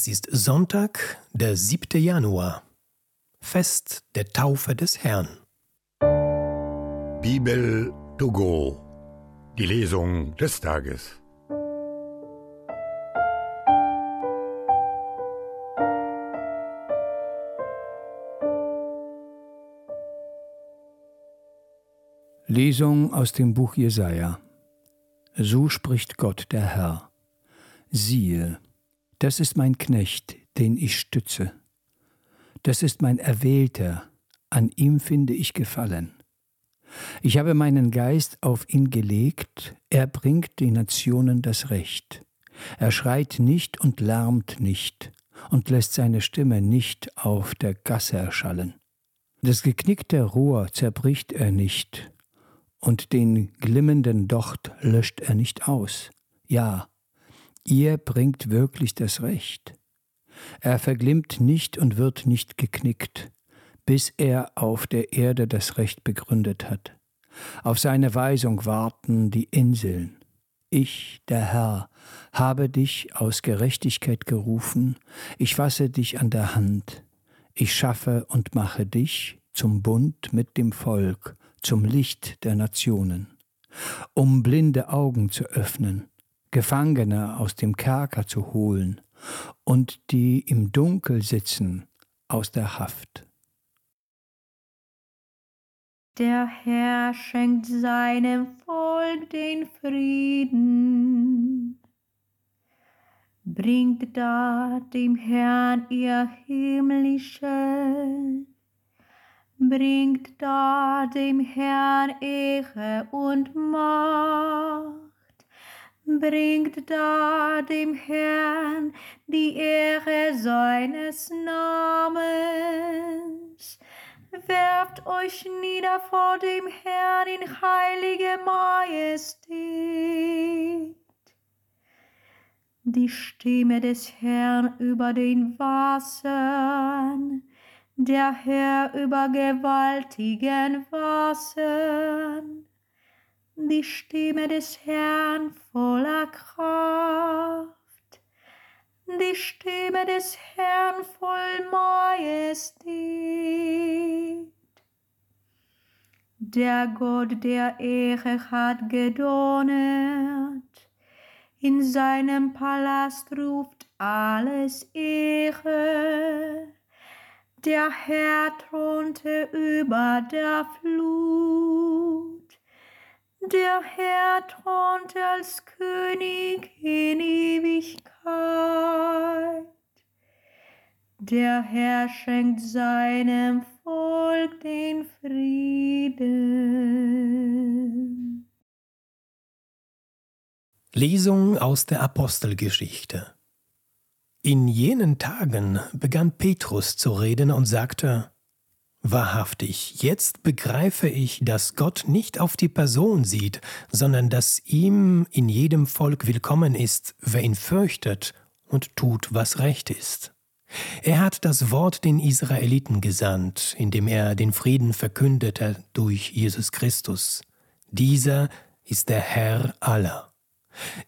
Es ist Sonntag, der 7. Januar, Fest der Taufe des Herrn. Bibel to go, die Lesung des Tages. Lesung aus dem Buch Jesaja. So spricht Gott der Herr. Siehe, das ist mein Knecht, den ich stütze. Das ist mein Erwählter, an ihm finde ich Gefallen. Ich habe meinen Geist auf ihn gelegt, er bringt den Nationen das Recht. Er schreit nicht und lärmt nicht und lässt seine Stimme nicht auf der Gasse erschallen. Das geknickte Rohr zerbricht er nicht und den glimmenden Docht löscht er nicht aus. Ja, ihr bringt wirklich das Recht. Er verglimmt nicht und wird nicht geknickt, bis er auf der Erde das Recht begründet hat. Auf seine Weisung warten die Inseln. Ich, der Herr, habe dich aus Gerechtigkeit gerufen, ich fasse dich an der Hand, ich schaffe und mache dich zum Bund mit dem Volk, zum Licht der Nationen, um blinde Augen zu öffnen, Gefangene aus dem Kerker zu holen und die im Dunkel sitzen aus der Haft. Der Herr schenkt seinem Volk den Frieden. Bringt da dem Herrn ihr himmlisches bringt da dem Herrn Ehre und Macht, bringt da dem Herrn die Ehre seines Namens. Werft euch nieder vor dem Herrn in heilige Majestät. Die Stimme des Herrn über den Wassern, der Herr über gewaltigen Wassern, die Stimme des Herrn voller Kraft, die Stimme des Herrn voll Majestät. Der Gott der Ehre hat gedonnert, in seinem Palast ruft alles Ehre der Herr thronte über der Flut. Der Herr thronte als König in Ewigkeit. Der Herr schenkt seinem Volk den Frieden. Lesung aus der Apostelgeschichte. In jenen Tagen begann Petrus zu reden und sagte, Wahrhaftig, jetzt begreife ich, dass Gott nicht auf die Person sieht, sondern dass ihm in jedem Volk willkommen ist, wer ihn fürchtet und tut, was recht ist. Er hat das Wort den Israeliten gesandt, indem er den Frieden verkündete durch Jesus Christus. Dieser ist der Herr aller.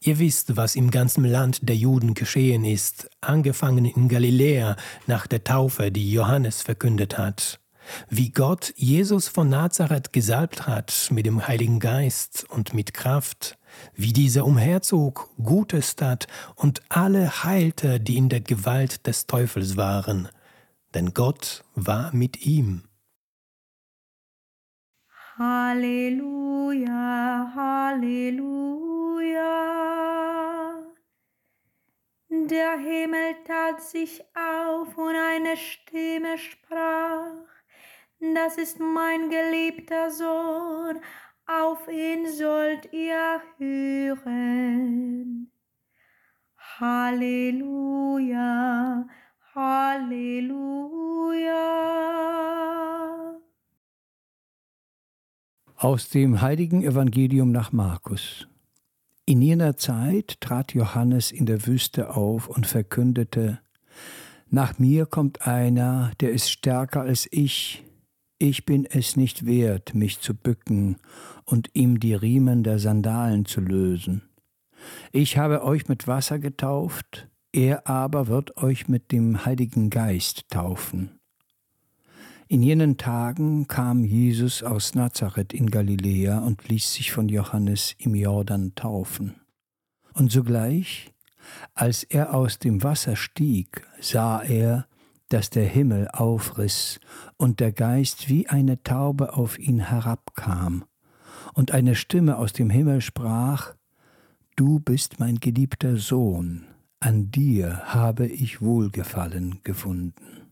Ihr wisst, was im ganzen Land der Juden geschehen ist, angefangen in Galiläa nach der Taufe, die Johannes verkündet hat, wie Gott Jesus von Nazareth gesalbt hat mit dem Heiligen Geist und mit Kraft, wie dieser umherzog, Gutes tat und alle heilte, die in der Gewalt des Teufels waren, denn Gott war mit ihm. Halleluja, Halleluja. Der Himmel tat sich auf und eine Stimme sprach, das ist mein geliebter Sohn, auf ihn sollt ihr hören. Halleluja, Halleluja. Aus dem heiligen Evangelium nach Markus. In jener Zeit trat Johannes in der Wüste auf und verkündete, Nach mir kommt einer, der ist stärker als ich, ich bin es nicht wert, mich zu bücken und ihm die Riemen der Sandalen zu lösen. Ich habe euch mit Wasser getauft, Er aber wird euch mit dem Heiligen Geist taufen. In jenen Tagen kam Jesus aus Nazareth in Galiläa und ließ sich von Johannes im Jordan taufen. Und sogleich, als er aus dem Wasser stieg, sah er, dass der Himmel aufriss und der Geist wie eine Taube auf ihn herabkam, und eine Stimme aus dem Himmel sprach, Du bist mein geliebter Sohn, an dir habe ich Wohlgefallen gefunden.